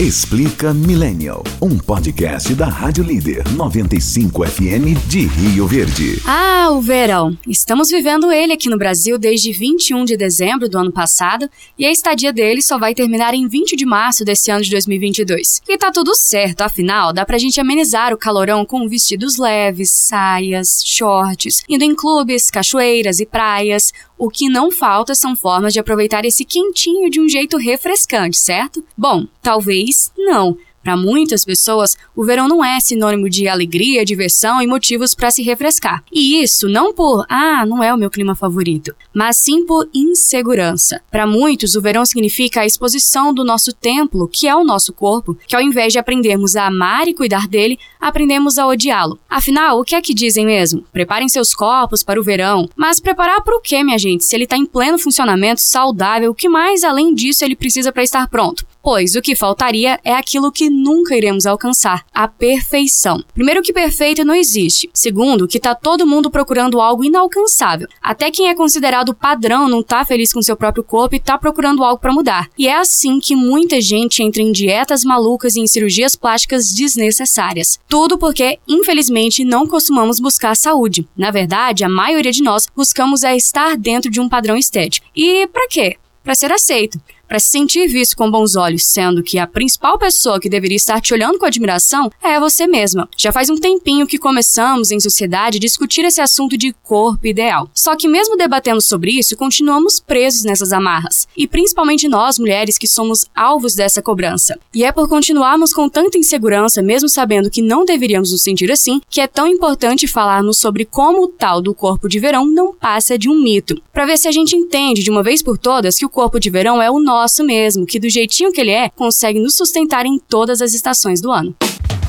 Explica Millennial, um podcast da Rádio Líder 95 FM de Rio Verde. Ah, o verão. Estamos vivendo ele aqui no Brasil desde 21 de dezembro do ano passado e a estadia dele só vai terminar em 20 de março desse ano de 2022. E tá tudo certo, afinal, dá pra gente amenizar o calorão com vestidos leves, saias, shorts, indo em clubes, cachoeiras e praias. O que não falta são formas de aproveitar esse quentinho de um jeito refrescante, certo? Bom, talvez não. Para muitas pessoas, o verão não é sinônimo de alegria, diversão e motivos para se refrescar. E isso não por, ah, não é o meu clima favorito, mas sim por insegurança. Para muitos, o verão significa a exposição do nosso templo, que é o nosso corpo, que ao invés de aprendermos a amar e cuidar dele, aprendemos a odiá-lo. Afinal, o que é que dizem mesmo? Preparem seus corpos para o verão. Mas preparar para o quê, minha gente? Se ele está em pleno funcionamento, saudável, o que mais além disso ele precisa para estar pronto? Pois o que faltaria é aquilo que nunca iremos alcançar: a perfeição. Primeiro, que perfeito não existe. Segundo, que tá todo mundo procurando algo inalcançável. Até quem é considerado padrão não tá feliz com seu próprio corpo e tá procurando algo para mudar. E é assim que muita gente entra em dietas malucas e em cirurgias plásticas desnecessárias. Tudo porque, infelizmente, não costumamos buscar saúde. Na verdade, a maioria de nós buscamos é estar dentro de um padrão estético. E para quê? Para ser aceito para se sentir visto com bons olhos, sendo que a principal pessoa que deveria estar te olhando com admiração é você mesma. Já faz um tempinho que começamos em sociedade a discutir esse assunto de corpo ideal. Só que mesmo debatendo sobre isso, continuamos presos nessas amarras, e principalmente nós mulheres que somos alvos dessa cobrança. E é por continuarmos com tanta insegurança, mesmo sabendo que não deveríamos nos sentir assim, que é tão importante falarmos sobre como o tal do corpo de verão não passa de um mito, para ver se a gente entende de uma vez por todas que o corpo de verão é o nosso nosso mesmo, que do jeitinho que ele é, consegue nos sustentar em todas as estações do ano.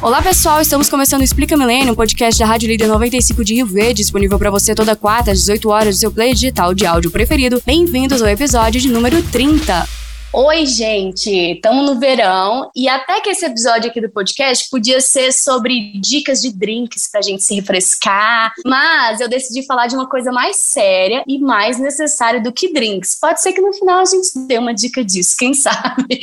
Olá pessoal, estamos começando o Explica Milênio, um podcast da Rádio Líder 95 de Rio Verde, disponível para você toda quarta às 18 horas do seu play digital de áudio preferido. Bem-vindos ao episódio de número 30. Oi, gente! Estamos no verão e até que esse episódio aqui do podcast podia ser sobre dicas de drinks pra gente se refrescar, mas eu decidi falar de uma coisa mais séria e mais necessária do que drinks. Pode ser que no final a gente dê uma dica disso, quem sabe?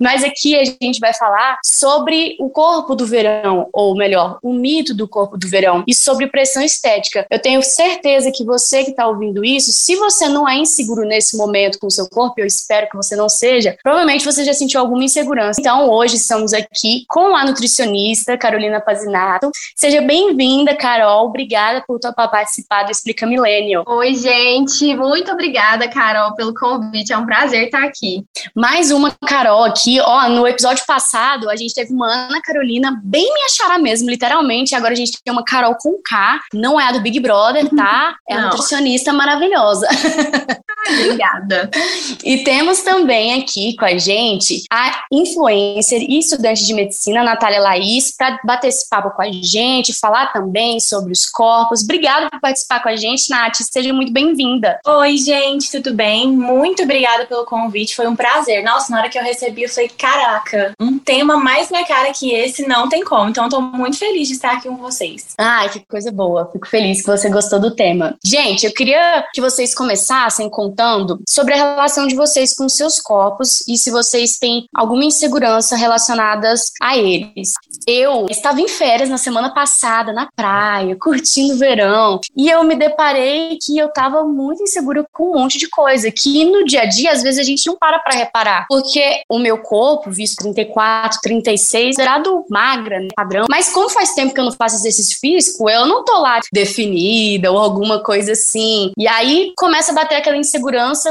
Mas aqui a gente vai falar sobre o corpo do verão, ou melhor, o mito do corpo do verão e sobre pressão estética. Eu tenho certeza que você que está ouvindo isso, se você não é inseguro nesse momento com o seu corpo, eu espero que você não seja seja, provavelmente você já sentiu alguma insegurança. Então, hoje estamos aqui com a nutricionista Carolina Pazinato. Seja bem-vinda, Carol. Obrigada por topar participar do Explica Millennial. Oi, gente. Muito obrigada, Carol, pelo convite. É um prazer estar aqui. Mais uma Carol aqui. Ó, no episódio passado, a gente teve uma Ana Carolina bem me achará mesmo, literalmente. Agora a gente tem uma Carol com K. Não é a do Big Brother, tá? É a nutricionista maravilhosa. Obrigada. E temos também aqui com a gente a influencer e estudante de medicina, Natália Laís, para bater esse papo com a gente, falar também sobre os corpos. Obrigada por participar com a gente, Nath. Seja muito bem-vinda. Oi, gente, tudo bem? Muito obrigada pelo convite, foi um prazer. Nossa, na hora que eu recebi, eu falei: caraca, um tema mais minha cara que esse não tem como. Então, eu tô muito feliz de estar aqui com vocês. Ai, que coisa boa. Fico feliz que você gostou do tema. Gente, eu queria que vocês começassem contando sobre a relação de vocês com seus corpos e se vocês têm alguma insegurança relacionadas a eles. Eu estava em férias na semana passada na praia, curtindo o verão, e eu me deparei que eu estava muito insegura com um monte de coisa que no dia a dia às vezes a gente não para para reparar, porque o meu corpo, visto 34, 36, gerado magra, né, padrão, mas como faz tempo que eu não faço exercício físico, eu não tô lá definida ou alguma coisa assim. E aí começa a bater aquela insegurança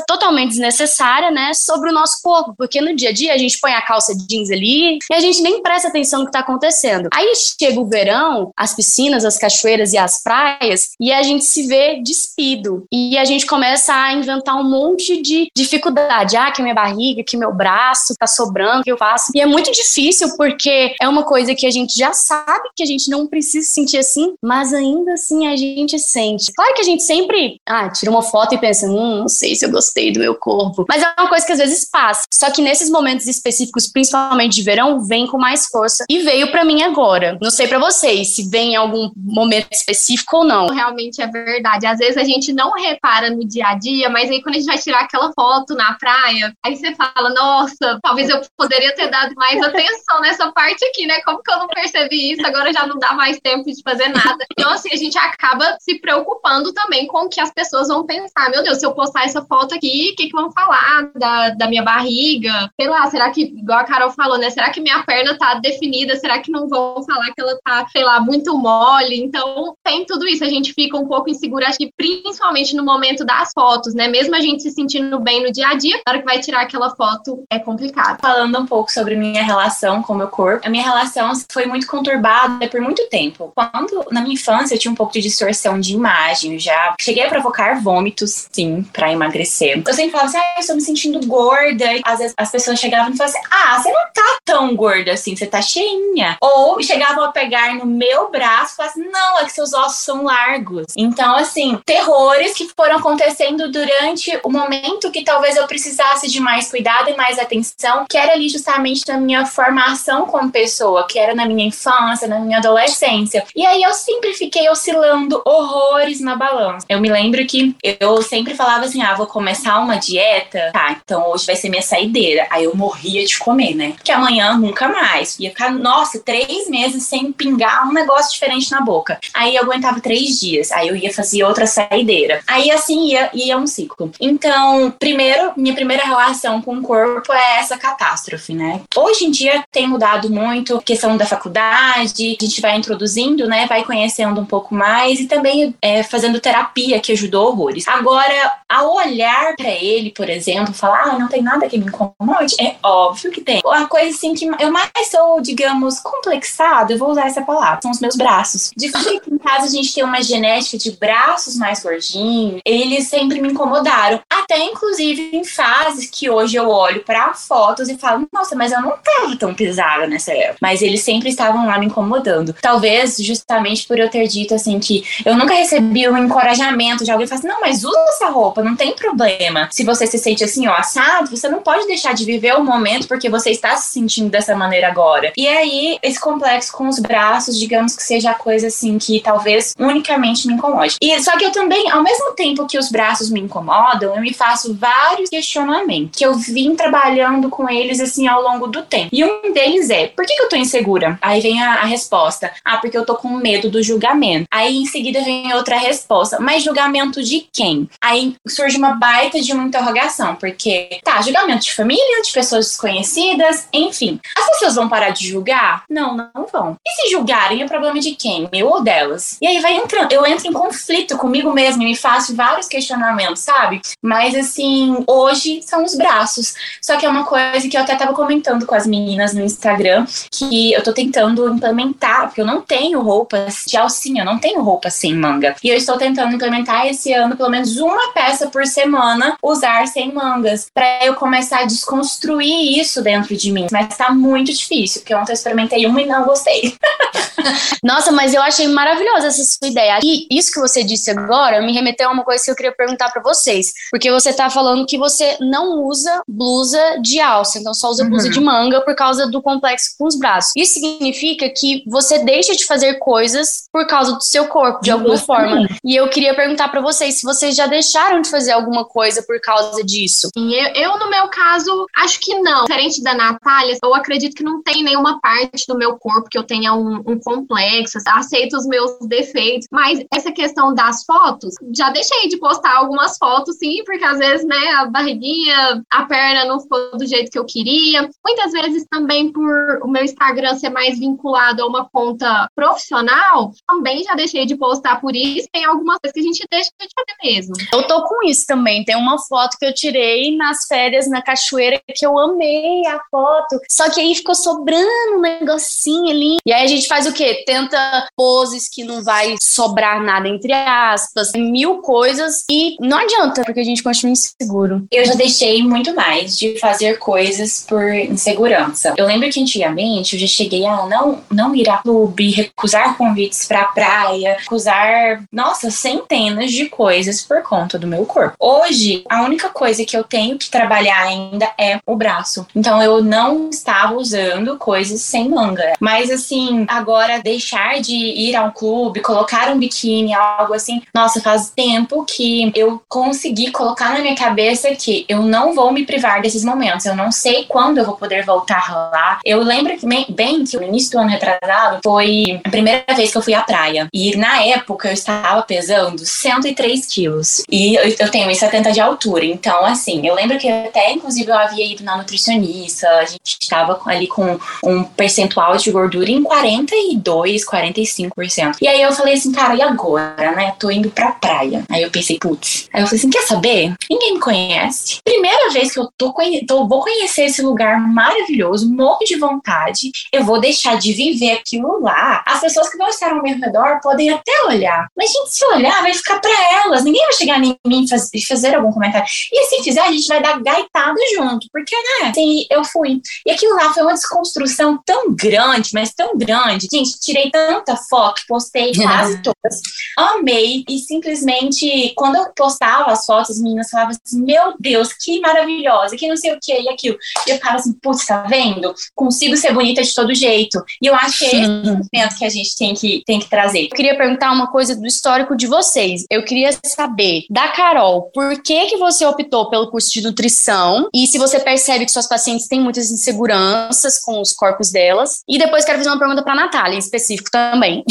totalmente desnecessária, né, sobre o nosso corpo, porque no dia a dia a gente põe a calça jeans ali e a gente nem presta atenção no que tá acontecendo. Aí chega o verão, as piscinas, as cachoeiras e as praias, e a gente se vê despido. E a gente começa a inventar um monte de dificuldade. Ah, que minha barriga, que meu braço tá sobrando, que eu faço. E é muito difícil porque é uma coisa que a gente já sabe que a gente não precisa sentir assim, mas ainda assim a gente sente. Claro que a gente sempre, ah, tira uma foto e pensa, hum, sei se eu gostei do meu corpo. Mas é uma coisa que às vezes passa. Só que nesses momentos específicos, principalmente de verão, vem com mais força. E veio para mim agora. Não sei para vocês se vem em algum momento específico ou não. Realmente é verdade. Às vezes a gente não repara no dia a dia, mas aí quando a gente vai tirar aquela foto na praia, aí você fala, nossa, talvez eu poderia ter dado mais atenção nessa parte aqui, né? Como que eu não percebi isso? Agora já não dá mais tempo de fazer nada. Então, assim, a gente acaba se preocupando também com o que as pessoas vão pensar. Meu Deus, se eu postar essa foto aqui, o que, que vão falar da, da minha barriga? Sei lá, será que, igual a Carol falou, né? Será que minha perna tá definida? Será que não vão falar que ela tá, sei lá, muito mole? Então, tem tudo isso. A gente fica um pouco insegura, acho que principalmente no momento das fotos, né? Mesmo a gente se sentindo bem no dia a dia, na hora que vai tirar aquela foto é complicado. Falando um pouco sobre minha relação com o meu corpo, a minha relação foi muito conturbada por muito tempo. Quando, na minha infância, eu tinha um pouco de distorção de imagem, já cheguei a provocar vômitos, sim, para emagrecer. Eu sempre falava assim, ah, eu estou me sentindo gorda. E às vezes as pessoas chegavam e falavam assim, ah, você não tá tão gorda assim, você tá cheinha. Ou chegavam a pegar no meu braço e falavam assim, não, é que seus ossos são largos. Então, assim, terrores que foram acontecendo durante o momento que talvez eu precisasse de mais cuidado e mais atenção, que era ali justamente na minha formação como pessoa, que era na minha infância, na minha adolescência. E aí eu sempre fiquei oscilando horrores na balança. Eu me lembro que eu sempre falava assim: ah, vou começar uma dieta. Tá, então hoje vai ser minha saideira. Aí eu morria de comer, né? Que amanhã nunca mais. Ia ficar, nossa, três meses sem pingar um negócio diferente na boca. Aí eu aguentava três dias. Aí eu ia fazer outra saideira. Aí assim ia, ia um ciclo. Então, primeiro, minha primeira relação com o corpo é essa catástrofe, né? Hoje em dia tem mudado muito questão da faculdade, a gente vai introduzindo, né? Vai conhecendo um pouco mais e também é, fazendo terapia que ajudou horrores. Agora, olhar para ele, por exemplo, falar, ah, não tem nada que me incomode, é óbvio que tem. A coisa assim que eu mais sou, digamos, complexado, eu vou usar essa palavra, são os meus braços. De que em casa a gente tem uma genética de braços mais gordinhos, eles sempre me incomodaram. Até inclusive em fases que hoje eu olho para fotos e falo, nossa, mas eu não tava tão pesada nessa época. Mas eles sempre estavam lá me incomodando. Talvez justamente por eu ter dito assim que eu nunca recebi um encorajamento de alguém falar assim, não, mas usa essa roupa, não tem problema. Se você se sente assim, ó, assado, você não pode deixar de viver o momento porque você está se sentindo dessa maneira agora. E aí, esse complexo com os braços, digamos que seja a coisa assim que talvez unicamente me incomode. E só que eu também, ao mesmo tempo que os braços me incomodam, eu me faço vários questionamentos que eu vim trabalhando com eles assim ao longo do tempo. E um deles é: por que, que eu tô insegura? Aí vem a, a resposta: ah, porque eu tô com medo do julgamento. Aí em seguida vem outra resposta: mas julgamento de quem? Aí surge uma baita de uma interrogação, porque tá, julgamento de família, de pessoas desconhecidas, enfim. As pessoas vão parar de julgar? Não, não vão. E se julgarem, é problema de quem? Meu ou delas? E aí vai entrando, eu entro em conflito comigo mesma e me faço vários questionamentos, sabe? Mas assim, hoje são os braços. Só que é uma coisa que eu até tava comentando com as meninas no Instagram, que eu tô tentando implementar, porque eu não tenho roupas de alcinha, eu não tenho roupa sem manga. E eu estou tentando implementar esse ano pelo menos uma peça por semana usar sem mangas, para eu começar a desconstruir isso dentro de mim. Mas tá muito difícil, porque ontem eu experimentei uma e não gostei. Nossa, mas eu achei maravilhosa essa sua ideia. E isso que você disse agora me remeteu a uma coisa que eu queria perguntar para vocês, porque você tá falando que você não usa blusa de alça, então só usa blusa uhum. de manga por causa do complexo com os braços. Isso significa que você deixa de fazer coisas por causa do seu corpo, de alguma forma. E eu queria perguntar para vocês se vocês já deixaram de fazer alguma coisa por causa disso. Eu, eu, no meu caso, acho que não. Diferente da Natália, eu acredito que não tem nenhuma parte do meu corpo que eu tenha um, um complexo, aceito os meus defeitos, mas essa questão das fotos, já deixei de postar algumas fotos, sim, porque às vezes, né, a barriguinha, a perna não ficou do jeito que eu queria. Muitas vezes também por o meu Instagram ser mais vinculado a uma conta profissional, também já deixei de postar por isso. Tem algumas coisas que a gente deixa de fazer mesmo. Eu tô com isso também. Tem uma foto que eu tirei nas férias na cachoeira que eu amei a foto. Só que aí ficou sobrando um negocinho ali. E aí a gente faz o quê? Tenta poses que não vai sobrar nada entre aspas, mil coisas e não adianta, porque a gente continua inseguro. Eu já deixei muito mais de fazer coisas por insegurança. Eu lembro que antigamente eu já cheguei a não, não ir a clube, recusar convites pra praia, recusar, nossa, centenas de coisas por conta do meu corpo. Hoje, a única coisa que eu tenho que trabalhar ainda é o braço. Então eu não estava usando coisas sem manga. Mas assim, agora deixar de ir ao clube, colocar um biquíni, algo assim, nossa, faz tempo que eu consegui colocar na minha cabeça que eu não vou me privar desses momentos. Eu não sei quando eu vou poder voltar lá. Eu lembro bem que no início do ano retrasado foi a primeira vez que eu fui à praia. E na época eu estava pesando 103 quilos. E eu, eu tenho 1,70 de altura. Então, assim, eu lembro que até, inclusive, eu havia ido na nutricionista. A gente estava ali com um percentual de gordura em 42, 45%. E aí eu falei assim, cara, e agora, né? Tô indo pra praia. Aí eu pensei, putz. Aí eu falei assim, quer saber? Ninguém me conhece. Primeira vez que eu tô, tô vou conhecer esse lugar maravilhoso, morro de vontade. Eu vou deixar de viver aquilo lá. As pessoas que vão estar ao meu redor podem até olhar. Mas, gente, se olhar, vai ficar pra elas. Ninguém vai chegar em mim e fazer algum comentário. E se fizer, a gente vai dar gaitada junto. Porque, né? Assim, eu fui. E aquilo lá foi uma desconstrução tão grande, mas tão grande. Gente, tirei tanta foto, postei quase todas. Amei. E simplesmente, quando eu postava as fotos, as meninas falavam assim: Meu Deus, que maravilhosa, que não sei o que e aquilo. E eu ficava assim: Putz, tá vendo? Consigo ser bonita de todo jeito. E eu acho que é esse sentimento que a gente tem que, tem que trazer. Eu queria perguntar uma coisa do histórico de vocês. Eu queria saber, da Carol, por que, que você optou pelo curso de nutrição? E se você percebe que suas pacientes têm muitas inseguranças com os corpos delas. E depois quero fazer uma pergunta para Natália, em específico também.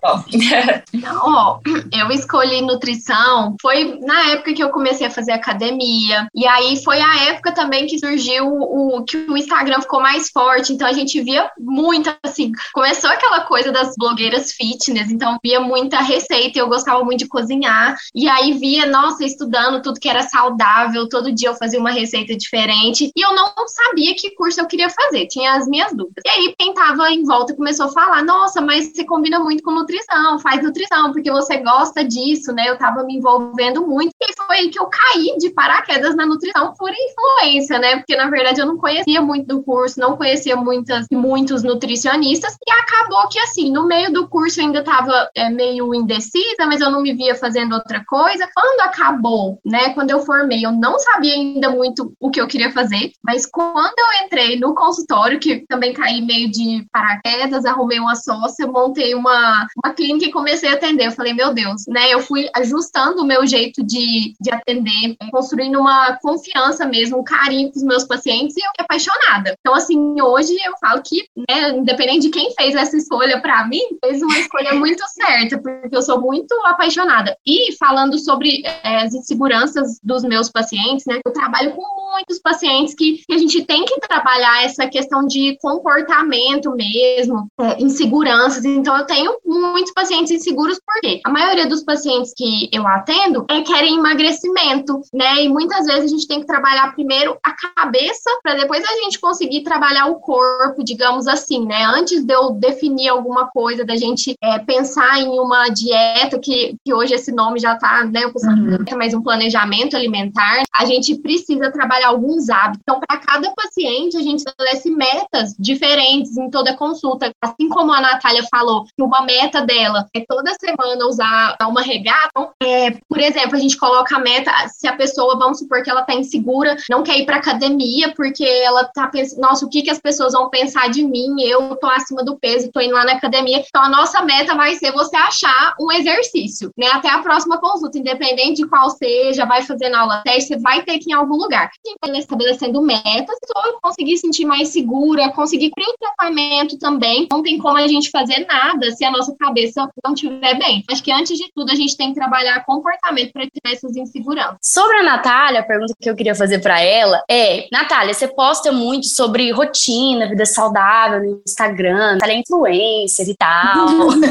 Tá então, ó, eu escolhi nutrição, foi na época que eu comecei a fazer academia. E aí foi a época também que surgiu o que o Instagram ficou mais forte. Então a gente via muito assim, começou aquela coisa das blogueiras fitness, então via muita receita, eu gostava muito de cozinhar. E aí via, nossa, estudando tudo que era saudável, todo dia eu fazia uma receita diferente. E eu não sabia que curso eu queria fazer, tinha as minhas dúvidas. E aí quem tava em volta começou a falar: "Nossa, mas você combina muito com nutrição, faz nutrição, porque você gosta disso, né?" Eu tava me envolvendo muito. E foi aí que eu caí de paraquedas na nutrição por influência, né? Porque na verdade eu não conhecia muito do curso, não conhecia muitas muitos nutricionistas e acabou que assim, no meio do curso eu ainda tava é, meio indecisa, mas eu não me via fazendo outra coisa. Quando acabou, né, quando eu formei, eu não sabia ainda muito o que eu queria fazer, mas quando eu entrei no consultório, que também caí meio de paraquedas, arrumei uma sócia, montei uma, uma clínica e comecei a atender. Eu falei, meu Deus, né? Eu fui ajustando o meu jeito de, de atender, construindo uma confiança mesmo, um carinho com os meus pacientes e eu apaixonada. Então, assim, hoje eu falo que, né, independente de quem fez essa escolha para mim, fez uma escolha muito certa, porque eu sou muito apaixonada. E falando sobre é, as inseguranças dos meus pacientes, né? Eu trabalho com muitos pacientes que, que a gente tem que trabalhar essa questão de comportamento mesmo, é, inseguranças. Então, eu tenho muitos pacientes inseguros, porque a maioria dos pacientes que eu atendo é, querem emagrecimento, né? E muitas vezes a gente tem que trabalhar primeiro a cabeça para depois a gente conseguir trabalhar o corpo, digamos assim, né? Antes de eu definir alguma coisa, da gente é, pensar em uma dieta, que, que hoje esse nome já tá, né? Eu uhum. mais um planejamento alimentar, a gente precisa trabalhar alguns hábitos. Então, para cada paciente, a gente estabelece metas diferentes em toda consulta. Assim como a Natália falou, que uma meta dela é toda semana usar uma regata, é, por exemplo, a gente coloca a meta, se a pessoa, vamos supor que ela tá insegura, não quer ir para academia porque ela tá pensando, nossa, o que, que as pessoas vão pensar de mim? Eu tô acima do peso, tô indo lá na academia. Então, a nossa meta vai ser você achar um exercício, né? Até a próxima consulta, independente de qual seja, vai fazer na aula teste, você vai ter que ir em algum lugar. Gente estabelecendo metas, só conseguir sentir mais segura, conseguir criar o tratamento também. Não tem como a gente fazer nada se a nossa cabeça não estiver bem. Acho que antes de tudo a gente tem que trabalhar comportamento para tirar essas inseguranças. Sobre a Natália, a pergunta que eu queria fazer para ela é: Natália, você posta muito sobre rotina, vida saudável no Instagram, Natália é influencer e tal.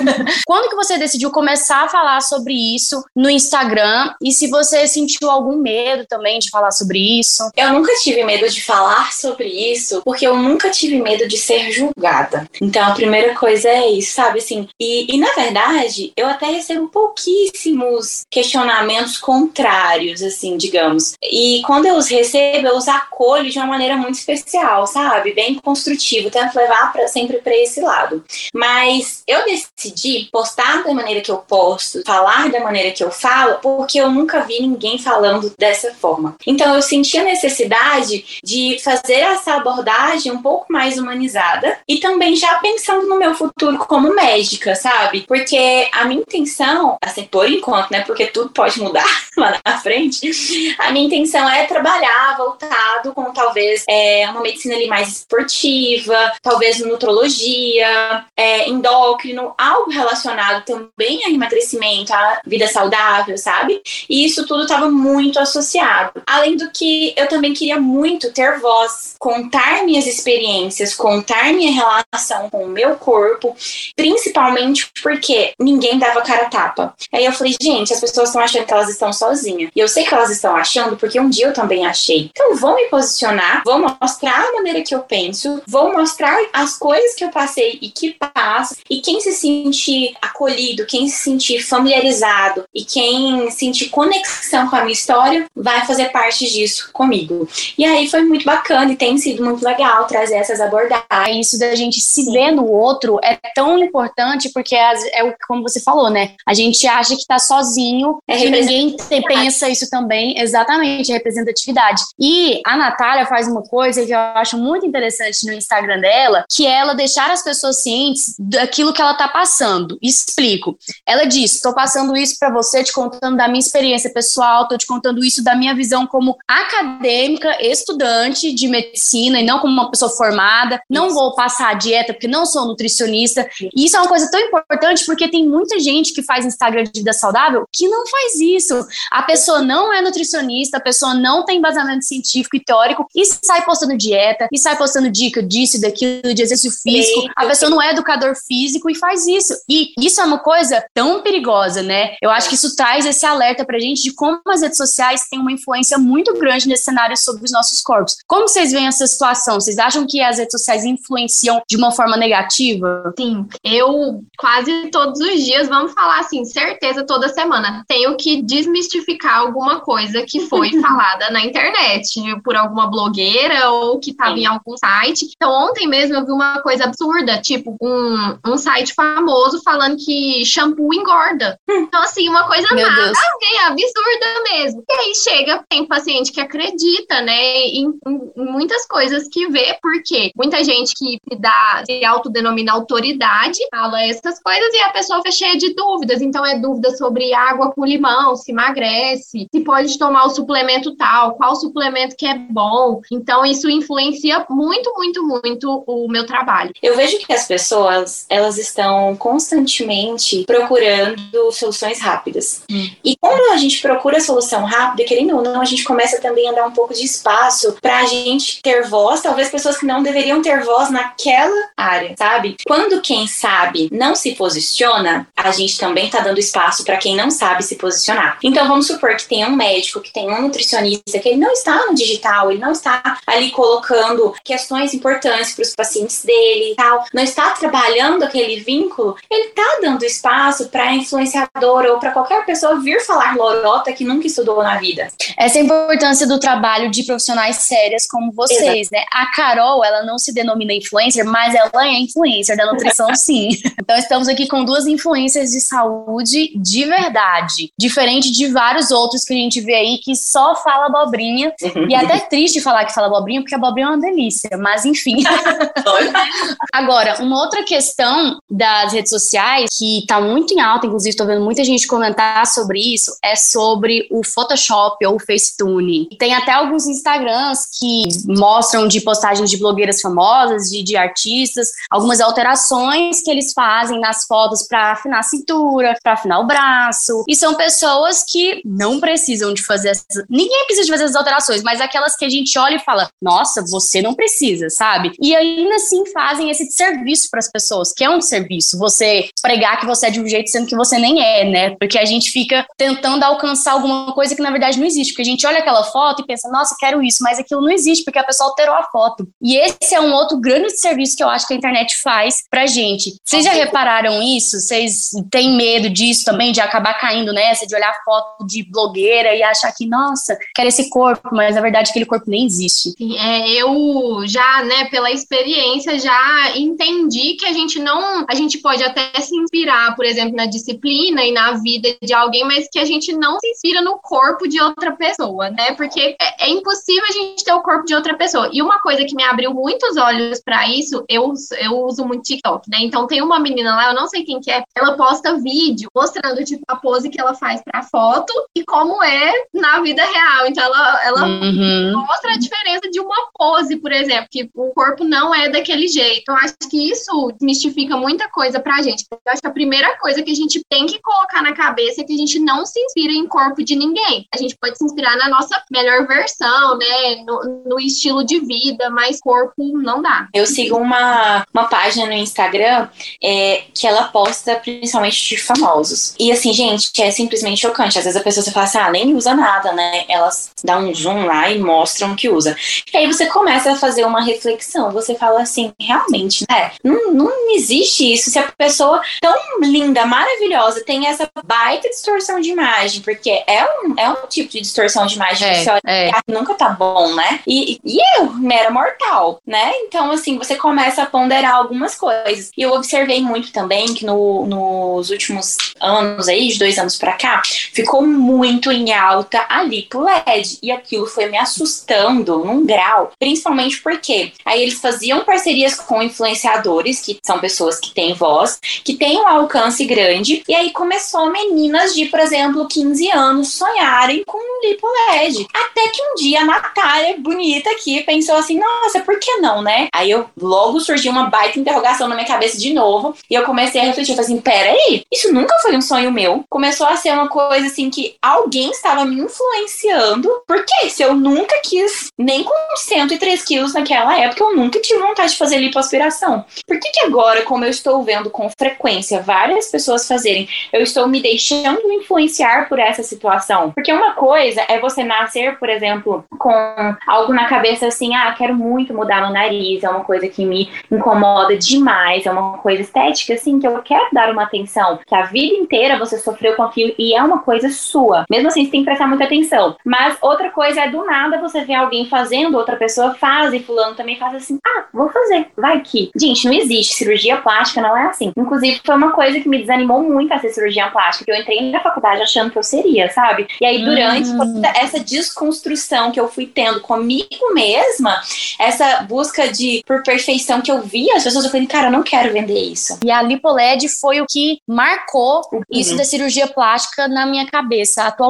Quando que você decidiu começar a falar sobre isso no Instagram e se você sentiu algum medo também de falar sobre isso? Eu nunca tive medo de falar sobre isso, porque eu nunca tive medo de ser julgada. Então a primeira coisa é isso, sabe assim? E, e na verdade, eu até recebo pouquíssimos questionamentos contrários assim, digamos. E quando eu os recebo, eu os acolho de uma maneira muito especial, sabe? Bem construtivo, tento levar sempre para esse lado. Mas eu decidi postar da maneira que eu posto, falar da maneira que eu falo, porque eu nunca vi ninguém falando dessa forma. Então eu senti a necessidade de fazer essa abordagem um pouco mais humanizada e também já pensando no meu futuro como médica, sabe? Porque a minha intenção, assim, por enquanto, né? Porque tudo pode mudar lá na frente, a minha intenção é trabalhar voltado com talvez é, uma medicina ali mais esportiva, talvez nutrologia, é, endócrino, algo relacionado também a emagrecimento, a vida saudável, sabe? E isso tudo estava muito associado. Além do que eu também queria muito ter voz, contar minhas experiências, contar minha relação com o meu corpo, principalmente porque ninguém dava cara a tapa. Aí eu falei, gente, as pessoas estão achando que elas estão sozinhas. E eu sei que elas estão achando porque um dia eu também achei. Então vou me posicionar, vou mostrar a maneira que eu penso, vou mostrar as coisas que eu passei e que passo, e quem se sentir acolhido, quem se sentir familiarizado e quem sentir conexão com a minha história vai fazer parte disso comigo. E aí foi muito bacana e tem sido muito legal trazer essas abordagens. Isso da gente se ver no outro é tão importante porque é, é como você falou, né? A gente acha que tá sozinho, é que ninguém pensa isso também. Exatamente, representatividade. E a Natália faz uma coisa que eu acho muito interessante no Instagram dela, que é ela deixar as pessoas cientes daquilo que ela tá passando. Explico. Ela diz: estou passando isso para você, te contando da minha experiência pessoal, tô te contando isso da minha visão como acadêmica, estudante de medicina e não como uma pessoa formada. Não vou passar a dieta porque não sou nutricionista. E isso é uma coisa tão importante porque tem muita gente que faz Instagram de vida saudável que não faz isso. A pessoa não é nutricionista, a pessoa não tem embasamento científico e teórico e sai postando dieta, e sai postando dica disso, daquilo, de exercício físico. A pessoa não é educador físico e faz isso. E isso é uma coisa tão perigosa, né? Eu acho que isso traz esse alerta pra gente de como as redes sociais têm uma influência muito grande nesse cenário sobre os nossos corpos. Como vocês veem essa situação? Vocês acham que as redes sociais influenciam de uma forma negativa? Sim, eu quase todos os dias, vamos falar assim, certeza toda semana, tenho que desmistificar alguma coisa que foi falada na internet, por alguma blogueira ou que estava em algum site. Então, ontem mesmo eu vi uma coisa absurda, tipo, um, um site famoso falando que shampoo engorda. Então, assim, uma coisa Meu nada Deus. a ver, absurda mesmo. E aí chega, tem paciente que acredita, né, em, em, em muitas coisas que vê, porque muita gente que dá, se autodenomina autoridade, fala essas coisas e a pessoa fica cheia de dúvidas. Então, é dúvida sobre água com limão, se emagrece, se pode tomar o suplemento tal, qual suplemento que é bom. Então, isso influencia muito, muito, muito o meu trabalho. Eu vejo que as pessoas, elas estão constantemente procurando soluções rápidas. Hum. E quando a gente procura solução rápida, querendo ou não, a gente começa também a dar um pouco de espaço para a gente ter voz, talvez pessoas que não deveriam ter voz naquela área, sabe? Quando quem sabe não se posiciona, a gente também tá dando espaço para quem não sabe se posicionar. Então vamos supor que tem um médico, que tem um nutricionista, que ele não está no digital, ele não está ali colocando questões importantes para os pacientes dele e tal, não está trabalhando aquele vínculo, ele está dando espaço para influenciadora ou para qualquer pessoa vir falar lorota que nunca estudou na vida. Essa é a importância do trabalho de profissionais sérias como vocês, Exato. né? A Carol, ela não se denomina influencer, mas ela é influencer da nutrição, sim. Então estamos aqui com duas influências de saúde de verdade, diferente de vários outros que a gente vê aí que só fala abobrinha. e é até triste falar que fala abobrinha, porque abobrinha é uma delícia, mas enfim. Agora, uma outra questão das redes sociais que tá muito em alta, inclusive estou vendo muita gente comentar sobre isso, é sobre o Photoshop ou o Facetune. Tem até alguns Instagrams que mostram de postagens de blogueiras famosas, de, de artistas, algumas alterações que eles fazem nas fotos para afinar a cintura, para afinar o braço. E são pessoas que não precisam de fazer essas. Ninguém precisa de fazer essas alterações, mas aquelas que a gente olha e fala: nossa, você não precisa, sabe? E ainda assim fazem esse serviço para as pessoas, que é um serviço. Você pregar que você é de um jeito sendo que você nem é, né? Porque a gente fica tentando alcançar alguma coisa que na verdade não existe. Porque a gente olha aquela foto e pensa: nossa, quero isso, mas aquilo não existe porque a pessoa alterou a foto. E esse é um outro grande serviço que eu acho que a internet faz pra gente. Vocês já repararam isso? Vocês têm medo disso também, de acabar caindo nessa, de olhar foto de blogueiro? Fogueira e achar que, nossa, quero esse corpo, mas na verdade aquele corpo nem existe. É, eu já, né, pela experiência, já entendi que a gente não. A gente pode até se inspirar, por exemplo, na disciplina e na vida de alguém, mas que a gente não se inspira no corpo de outra pessoa, né? Porque é, é impossível a gente ter o corpo de outra pessoa. E uma coisa que me abriu muitos olhos para isso, eu, eu uso muito TikTok, né? Então tem uma menina lá, eu não sei quem que é, ela posta vídeo mostrando, tipo, a pose que ela faz pra foto e como é na vida real. Então ela, ela uhum. mostra a diferença de uma pose, por exemplo, que o corpo não é daquele jeito. Eu acho que isso mistifica muita coisa pra gente. Eu acho que a primeira coisa que a gente tem que colocar na cabeça é que a gente não se inspira em corpo de ninguém. A gente pode se inspirar na nossa melhor versão, né? No, no estilo de vida, mas corpo não dá. Eu sigo uma, uma página no Instagram é, que ela posta principalmente de famosos. E assim, gente, é simplesmente chocante. Às vezes a pessoa você fala assim, ah, nem usa nada, né? Elas dão um zoom lá e mostram que usa. E aí você começa a fazer uma reflexão. Você fala assim, realmente, né? Não, não existe isso. Se a pessoa tão linda, maravilhosa, tem essa baita distorção de imagem, porque é um, é um tipo de distorção de imagem é, que você olha é. nunca tá bom, né? E, e eu, mera mortal, né? Então, assim, você começa a ponderar algumas coisas. E eu observei muito também que no, nos últimos anos aí, de dois anos pra cá, ficou muito em alta a lipo LED. E aquilo foi me assustando num grau, principalmente porque aí eles faziam parcerias com influenciadores, que são pessoas que têm voz, que têm um alcance grande, e aí começou meninas de, por exemplo, 15 anos sonharem com lipo LED. Até que um dia a Natália, bonita aqui, pensou assim: nossa, por que não, né? Aí eu logo surgiu uma baita interrogação na minha cabeça de novo, e eu comecei a refletir, falei assim: peraí, isso nunca foi um sonho meu. Começou a ser uma coisa assim que alguém estava me influenciando. Porque se eu nunca quis, nem com 103 quilos naquela época, eu nunca tive vontade de fazer lipoaspiração. Por que, que agora, como eu estou vendo com frequência várias pessoas fazerem, eu estou me deixando influenciar por essa situação? Porque uma coisa é você nascer, por exemplo, com algo na cabeça assim, ah, quero muito mudar meu nariz, é uma coisa que me incomoda demais, é uma coisa estética, assim, que eu quero dar uma atenção, que a vida inteira você sofreu com aquilo e é uma coisa sua. Mesmo assim, você tem que prestar muita atenção. Mas outra coisa é do nada você ver alguém fazendo, outra pessoa faz e fulano também faz assim, ah, vou fazer, vai que. Gente, não existe cirurgia plástica, não é assim. Inclusive, foi uma coisa que me desanimou muito a ser cirurgia plástica, que eu entrei na faculdade achando que eu seria, sabe? E aí, durante hum. essa desconstrução que eu fui tendo comigo mesma, essa busca de por perfeição que eu vi, as pessoas eu falei, cara, eu não quero vender isso. E a LipoLed foi o que marcou uhum. isso da cirurgia plástica na minha cabeça atualmente.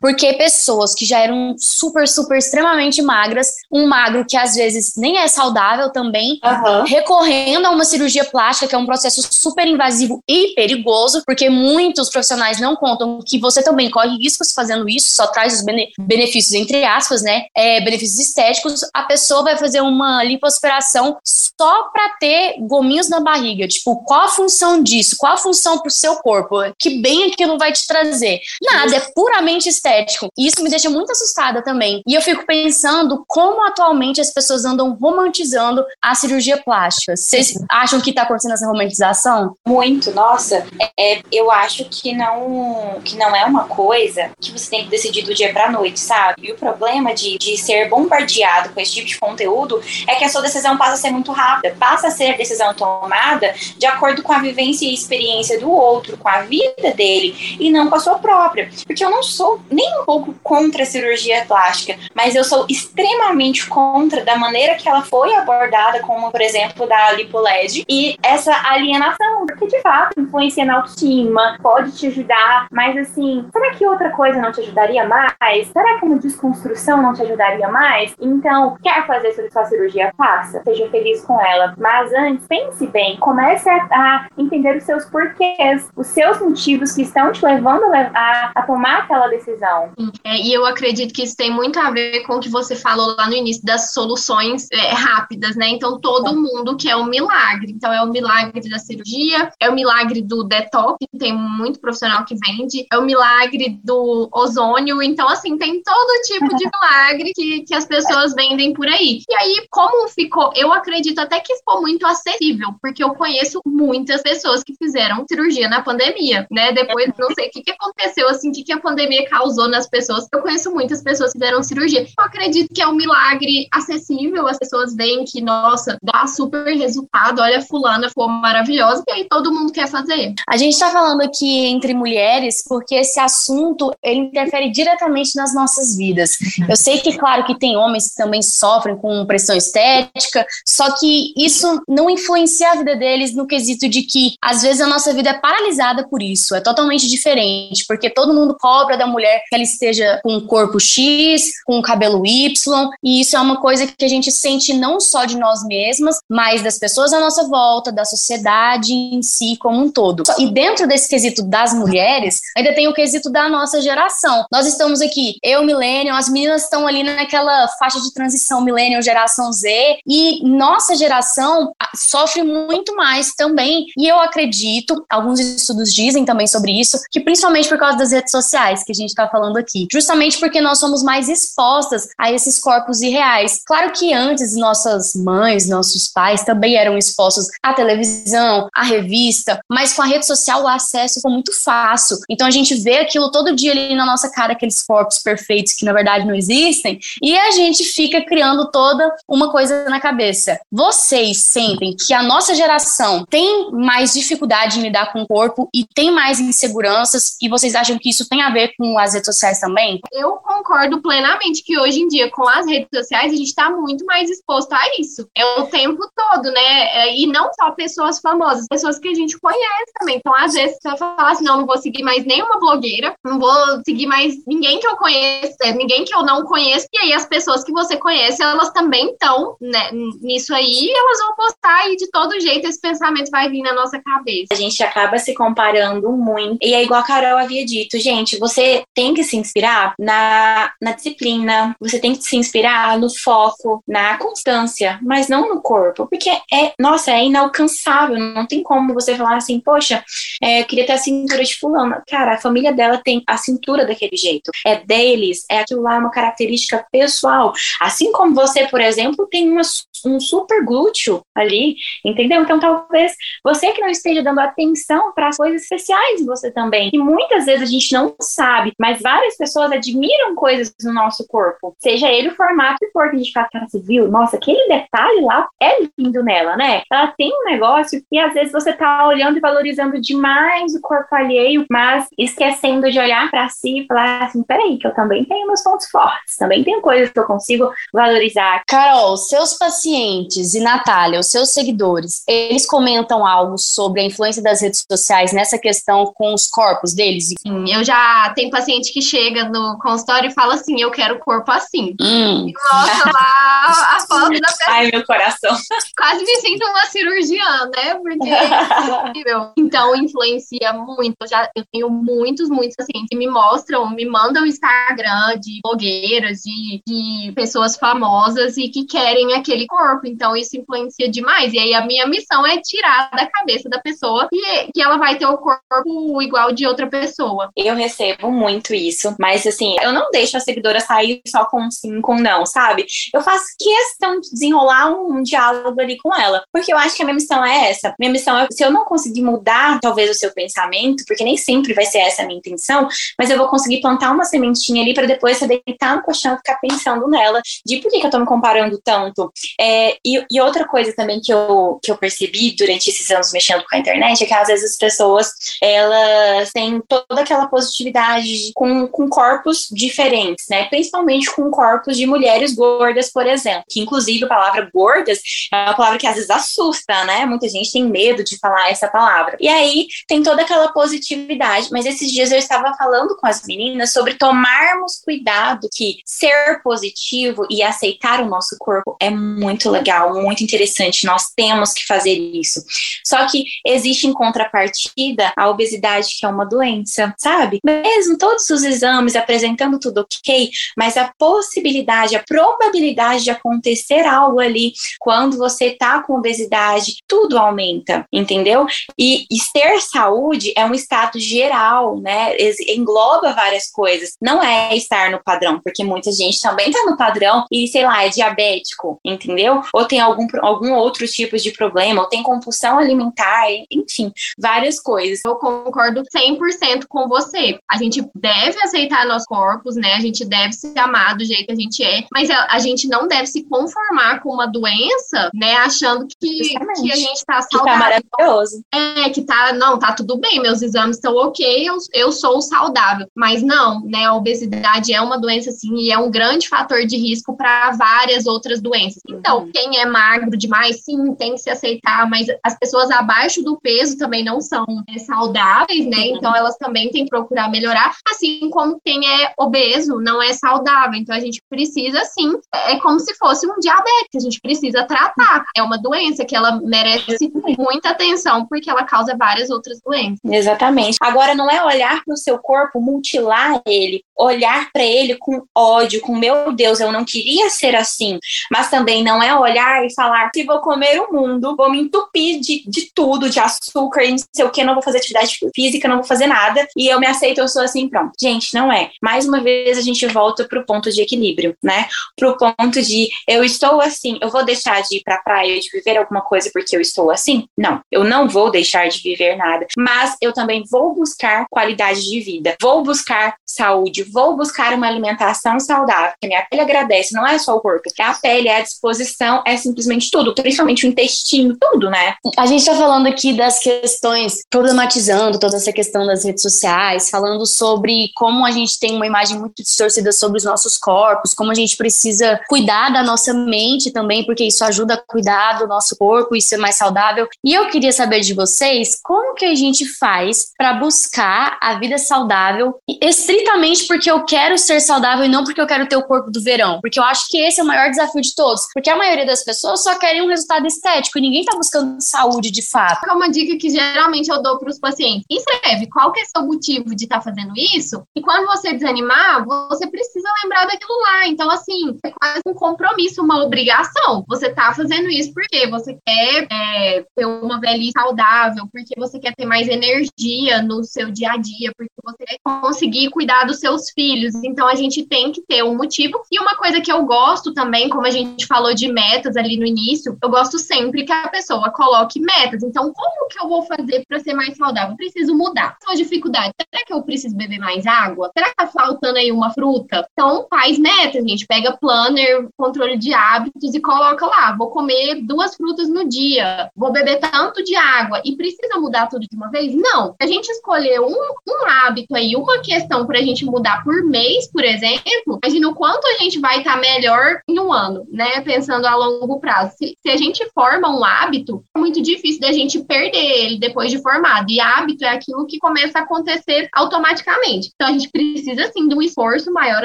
Porque pessoas que já eram super, super extremamente magras, um magro que às vezes nem é saudável também, uhum. recorrendo a uma cirurgia plástica, que é um processo super invasivo e perigoso, porque muitos profissionais não contam que você também corre riscos fazendo isso, só traz os bene benefícios, entre aspas, né? É, benefícios estéticos. A pessoa vai fazer uma lipoaspiração só para ter gominhos na barriga. Tipo, qual a função disso? Qual a função pro seu corpo? Que bem aquilo vai te trazer? Nada, é puramente estético. E isso me deixa muito assustada também. E eu fico pensando como atualmente as pessoas andam romantizando a cirurgia plástica. Vocês acham que tá acontecendo essa romantização? Muito, nossa. É, eu acho que não, que não é uma coisa que você tem que decidir do dia pra noite, sabe? E o problema de, de ser bombardeado com esse tipo de conteúdo é que a sua decisão passa a ser muito rápida, passa a ser a decisão tomada de acordo com a vivência e experiência do outro, com a vida dele, e não com a sua própria. Porque eu não sou nem um pouco contra a cirurgia plástica, mas eu sou extremamente contra da maneira que ela foi abordada, como, por exemplo, da LipoLed, e essa alienação, porque de fato influencia na autoestima, pode te ajudar, mas assim, será que outra coisa não te ajudaria mais? Será que uma desconstrução não te ajudaria mais? Então, quer fazer sua cirurgia? Faça, seja feliz com ela. Mas antes, pense bem, comece a, a entender os seus porquês, os seus motivos que estão te levando a, a tomar aquela decisão. É, e eu acredito que isso tem muito a ver com o que você falou lá no início das soluções é, rápidas, né? Então, todo mundo quer um milagre. Então, é o milagre da cirurgia, é o milagre do detox, tem muito profissional que vende, é o milagre do ozônio, então assim, tem todo tipo de milagre que, que as pessoas vendem por aí. E aí, como ficou, eu acredito até que ficou muito acessível, porque eu conheço muitas pessoas que fizeram cirurgia na pandemia, né? Depois, não sei o que, que aconteceu, assim, o que, que a pandemia causou nas pessoas. Eu conheço muitas pessoas que fizeram cirurgia. Eu acredito que é um milagre acessível, as pessoas veem que, nossa, dá super resultado, olha, fulana ficou maravilhosa, e aí todo mundo quer fazer. A gente tá falando aqui entre mulheres porque esse assunto, ele interfere diretamente nas nossas vidas. Eu sei que, claro, que tem homens que também sofrem com pressão estética, só que isso não influencia a vida deles no quesito de que, às vezes, a nossa vida é paralisada por isso, é totalmente diferente, porque todo mundo cobra da mulher que ela esteja com um corpo X, com um cabelo Y, e isso é uma coisa que a gente sente não só de nós mesmas, mas das pessoas à nossa volta, da sociedade em si como um todo. E dentro desse quesito das mulheres, ainda tem o quesito da nossa geração. Nós estamos aqui, eu, Millennium, as meninas estão ali naquela faixa de transição Millennium, geração Z, e nossa geração sofre muito mais também. E eu acredito, alguns estudos dizem também sobre isso, que principalmente por causa das redes sociais que a gente está falando aqui, justamente porque nós somos mais expostas a esses corpos irreais. Claro que antes nossas mães, nossos pais também eram expostos à televisão, à revista, mas com a rede social o acesso foi muito fácil. Então a gente vê aquilo todo dia ali na nossa cara, aqueles corpos perfeitos que na verdade não existem, e a gente fica criando toda uma coisa na cabeça. Vocês sentem que a nossa geração tem mais dificuldade em lidar com o corpo e tem mais inseguranças, e vocês acham que isso tem a ver com as redes sociais também? Eu concordo plenamente que hoje em dia, com as redes sociais, a gente está muito mais exposto a isso. É o tempo todo, né? É, e não só pessoas famosas, pessoas que a gente conhece também. Então, às vezes, você vai falar assim: não, não vou seguir mais nenhuma blogueira, não vou seguir mais ninguém que eu conheço, é, ninguém que eu não conheço. E aí, as pessoas que você conhece, elas também estão né, nisso aí, e elas vão postar, e de todo jeito esse pensamento vai vir na nossa cabeça. A gente acaba se comparando muito. E é igual a Carol havia dito, gente, você tem que se inspirar na, na disciplina, você tem que se inspirar no foco, na constância, mas não no corpo, porque é, nossa, é inalcançável, não tem como você falar assim, poxa, é, eu queria ter a cintura de fulano. Cara, a família dela tem a cintura daquele jeito, é deles, é aquilo lá, é uma característica pessoal. Assim como você, por exemplo, tem uma, um super glúteo ali, entendeu? Então talvez você que não esteja dando atenção para as coisas especiais em você também. E muitas vezes a gente não sabe, mas várias pessoas admiram coisas no nosso corpo, seja ele o formato que for, que a gente fala, cara, viu? Nossa, aquele detalhe lá é lindo nela, né? Ela tem um negócio e às vezes você tá olhando e valorizando demais o corpo alheio, mas esquecendo de olhar para si e falar assim, peraí, que eu também tenho meus pontos fortes, também tenho coisas que eu consigo valorizar. Carol, seus pacientes e Natália, os seus seguidores, eles comentam algo sobre a influência das redes sociais nessa questão com os corpos deles? Sim, eu já tenho paciente que chega no consultório e fala assim, eu quero o corpo assim. Hum. E mostra lá a foto da pessoa. Ai, meu coração. Quase me sinto uma cirurgiã, né? Porque é incrível. Então, influencia muito. Eu, já, eu tenho muitos, muitos pacientes que me mostram, me mandam Instagram de blogueiras, de, de pessoas famosas e que querem aquele corpo. Então, isso influencia demais. E aí, a minha missão é tirar da cabeça da pessoa que, que ela vai ter o corpo igual de outra pessoa. Eu recebo muito isso, mas assim, eu não deixo a seguidora sair só com sim, com não, sabe? Eu faço questão de desenrolar um, um diálogo ali com ela, porque eu acho que a minha missão é essa. Minha missão é, se eu não conseguir mudar, talvez, o seu pensamento, porque nem sempre vai ser essa a minha intenção, mas eu vou conseguir plantar uma sementinha ali para depois você deitar no colchão e ficar pensando nela, de por que, que eu tô me comparando tanto. É, e, e outra coisa também que eu, que eu percebi durante esses anos mexendo com a internet é que às vezes as pessoas, elas têm toda aquela positividade com, com corpos diferentes, né? Principalmente com corpos de mulheres gordas, por exemplo. Que, inclusive, a palavra gordas é uma palavra que às vezes assusta, né? Muita gente tem medo de falar essa palavra. E aí tem toda aquela positividade. Mas esses dias eu estava falando com as meninas sobre tomarmos cuidado que ser positivo e aceitar o nosso corpo é muito muito legal, muito interessante. Nós temos que fazer isso. Só que existe em contrapartida a obesidade, que é uma doença, sabe? Mesmo todos os exames apresentando tudo ok, mas a possibilidade, a probabilidade de acontecer algo ali quando você tá com obesidade, tudo aumenta, entendeu? E, ter saúde é um estado geral, né? Engloba várias coisas. Não é estar no padrão, porque muita gente também tá no padrão e, sei lá, é diabético, entendeu? Ou tem algum, algum outro tipo de problema, ou tem compulsão alimentar, enfim, várias coisas. Eu concordo 100% com você. A gente deve aceitar nossos corpos, né? A gente deve se amar do jeito que a gente é, mas a, a gente não deve se conformar com uma doença, né? Achando que, que a gente tá saudável. Que tá maravilhoso. É, que tá, não, tá tudo bem, meus exames estão ok, eu, eu sou saudável. Mas não, né? A obesidade é uma doença, sim, e é um grande fator de risco para várias outras doenças. Então, uhum. quem é magro demais, sim, tem que se aceitar, mas as pessoas abaixo do peso também não são né, saudáveis, né? Então, elas também têm que procurar melhorar, assim como quem é obeso não é saudável. Então, a gente precisa, sim, é como se fosse um diabetes, a gente precisa tratar. É uma doença que ela merece muita atenção, porque ela causa várias outras doenças. Exatamente. Agora, não é olhar para o seu corpo, mutilar ele, olhar para ele com ódio, com meu Deus, eu não queria ser assim. Mas também não é olhar e falar que vou comer o mundo, vou me entupir de, de tudo, de açúcar e não sei o que, não vou fazer atividade física, não vou fazer nada, e eu me aceito, eu sou assim, pronto. Gente, não é. Mais uma vez a gente volta pro ponto de equilíbrio, né? Pro ponto de eu estou assim, eu vou deixar de ir pra praia, de viver alguma coisa porque eu estou assim? Não, eu não vou deixar de viver nada, mas eu também vou buscar qualidade de vida, vou buscar saúde, vou buscar uma alimentação saudável, que minha pele agradece, não é só o corpo, é a pele, é a disposição, é simplesmente tudo, principalmente o intestino, tudo, né? A gente tá falando aqui das questões, problematizando toda essa questão das redes sociais, falando sobre como a gente tem uma imagem muito distorcida sobre os nossos corpos, como a gente precisa cuidar da nossa mente também, porque isso ajuda a cuidar do nosso corpo e ser mais saudável. E eu queria saber de vocês como que a gente faz para buscar a vida saudável, estritamente porque eu quero ser saudável e não porque eu quero ter o corpo do verão. Porque eu acho que esse é o maior desafio de todos. Porque a maioria das pessoas só querem um resultado estético e ninguém tá buscando saúde de fato. É uma dica que geralmente eu dou para os pacientes. Escreve qual que é seu motivo de estar tá fazendo isso. E quando você desanimar, você precisa lembrar daquilo lá. Então, assim, é quase um compromisso, uma obrigação. Você tá fazendo isso porque você quer é, ter uma velhice saudável, porque você quer ter mais energia no seu dia a dia, porque você quer conseguir cuidar dos seus filhos. Então, a gente tem que ter um motivo. E uma coisa que eu gosto também, como a gente falou de metas ali no início, eu gosto sempre que a pessoa coloque metas. Então, como que eu vou fazer para ser mais saudável? Eu preciso mudar. Sua dificuldade, será que eu preciso beber mais água? Será que tá faltando aí uma fruta? Então, faz metas, gente. Pega planner, controle de hábitos e coloca lá. Vou comer duas frutas no dia. Vou beber tanto de água. E precisa mudar tudo de uma vez? Não. A gente escolher um, um hábito aí, uma questão para a gente mudar por mês, por exemplo, imagina o quanto a gente vai estar tá melhor em um ano, né? Pensando a longo prazo. Se, se a gente forma um hábito, é muito difícil da gente perder ele depois de formado. E hábito é aquilo que começa a acontecer automaticamente. Então a gente precisa sim de um esforço maior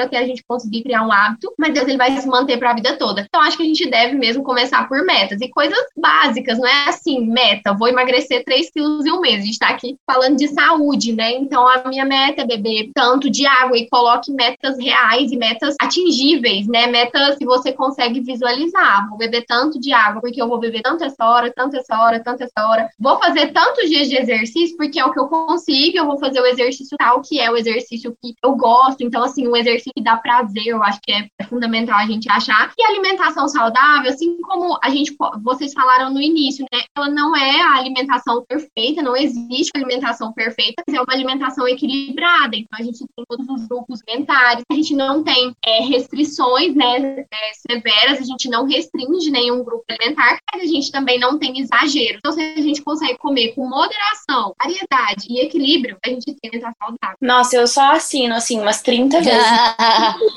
até a gente conseguir criar um hábito, mas Deus ele vai se manter para a vida toda. Então acho que a gente deve mesmo começar por metas e coisas básicas, não é assim, meta, vou emagrecer 3 quilos em um mês. A gente está aqui falando de saúde, né? Então a minha meta é beber tanto de água e coloque metas reais e metas atingíveis, né? Metas que você consegue visualizar. Vou beber tanto de água porque eu vou beber tanto essa hora, tanto essa hora, tanto essa hora. Vou fazer tantos dias de exercício porque é o que eu consigo. Eu vou fazer o exercício tal que é o exercício que eu gosto. Então assim, um exercício que dá prazer, eu acho que é fundamental a gente achar. E alimentação saudável, assim como a gente vocês falaram no início, né? Ela não é a alimentação perfeita, não existe alimentação perfeita, mas é uma alimentação equilibrada. Então a gente tem todos os grupos mentais, a gente não tem é, restrições, né, é, severas, a gente não restringe nenhum grupo alimentar, mas a gente também não tem exagero. Então se a gente consegue comer com moderação, variedade e equilíbrio, a gente tem essa saudável. Nossa, eu só assino assim umas 30 vezes.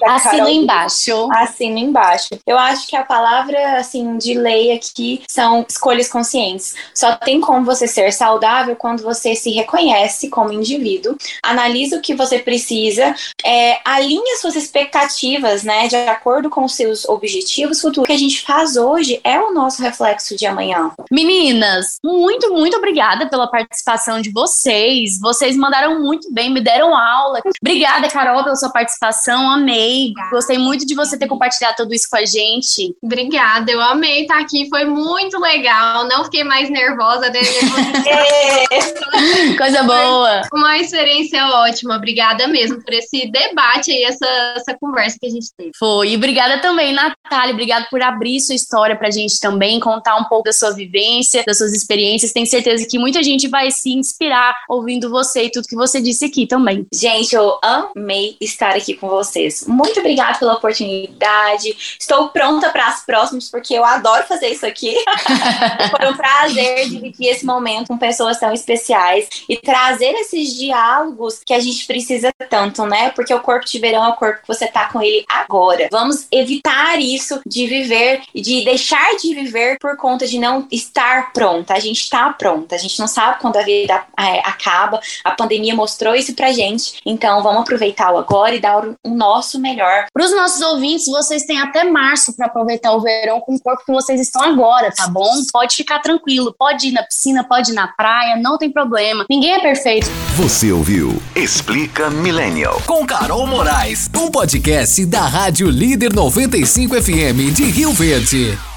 assino embaixo. Assino embaixo. Eu acho que a palavra assim de lei aqui são escolhas conscientes. Só tem como você ser saudável quando você se reconhece como indivíduo, analisa o que você precisa é, alinhe suas expectativas, né, de acordo com os seus objetivos futuros. O que a gente faz hoje é o nosso reflexo de amanhã. Meninas, muito, muito obrigada pela participação de vocês. Vocês mandaram muito bem, me deram aula. Obrigada, Carol, pela sua participação. Amei. Gostei muito de você ter compartilhado tudo isso com a gente. Obrigada, eu amei estar aqui. Foi muito legal. Não fiquei mais nervosa, né? Coisa boa. Uma experiência ótima. Obrigada mesmo por esse debate e essa, essa conversa que a gente teve. Foi. E obrigada também, Natália. Obrigada por abrir sua história pra gente também, contar um pouco da sua vivência, das suas experiências. Tenho certeza que muita gente vai se inspirar ouvindo você e tudo que você disse aqui também. Gente, eu amei estar aqui com vocês. Muito obrigada pela oportunidade. Estou pronta para as próximas, porque eu adoro fazer isso aqui. Foi um prazer dividir esse momento com pessoas tão especiais e trazer esses diálogos que a gente precisa tanto, né? Porque o corpo de verão é o corpo que você tá com ele agora. Vamos evitar isso de viver, de deixar de viver por conta de não estar pronta. A gente tá pronta, a gente não sabe quando a vida é, acaba. A pandemia mostrou isso pra gente. Então vamos aproveitar o agora e dar o nosso melhor. Para os nossos ouvintes, vocês têm até março para aproveitar o verão com o corpo que vocês estão agora, tá bom? Pode ficar tranquilo, pode ir na piscina, pode ir na praia, não tem problema. Ninguém é perfeito. Você ouviu Explica Millennial. Com Carol Moraes, um podcast da Rádio Líder 95 FM de Rio Verde.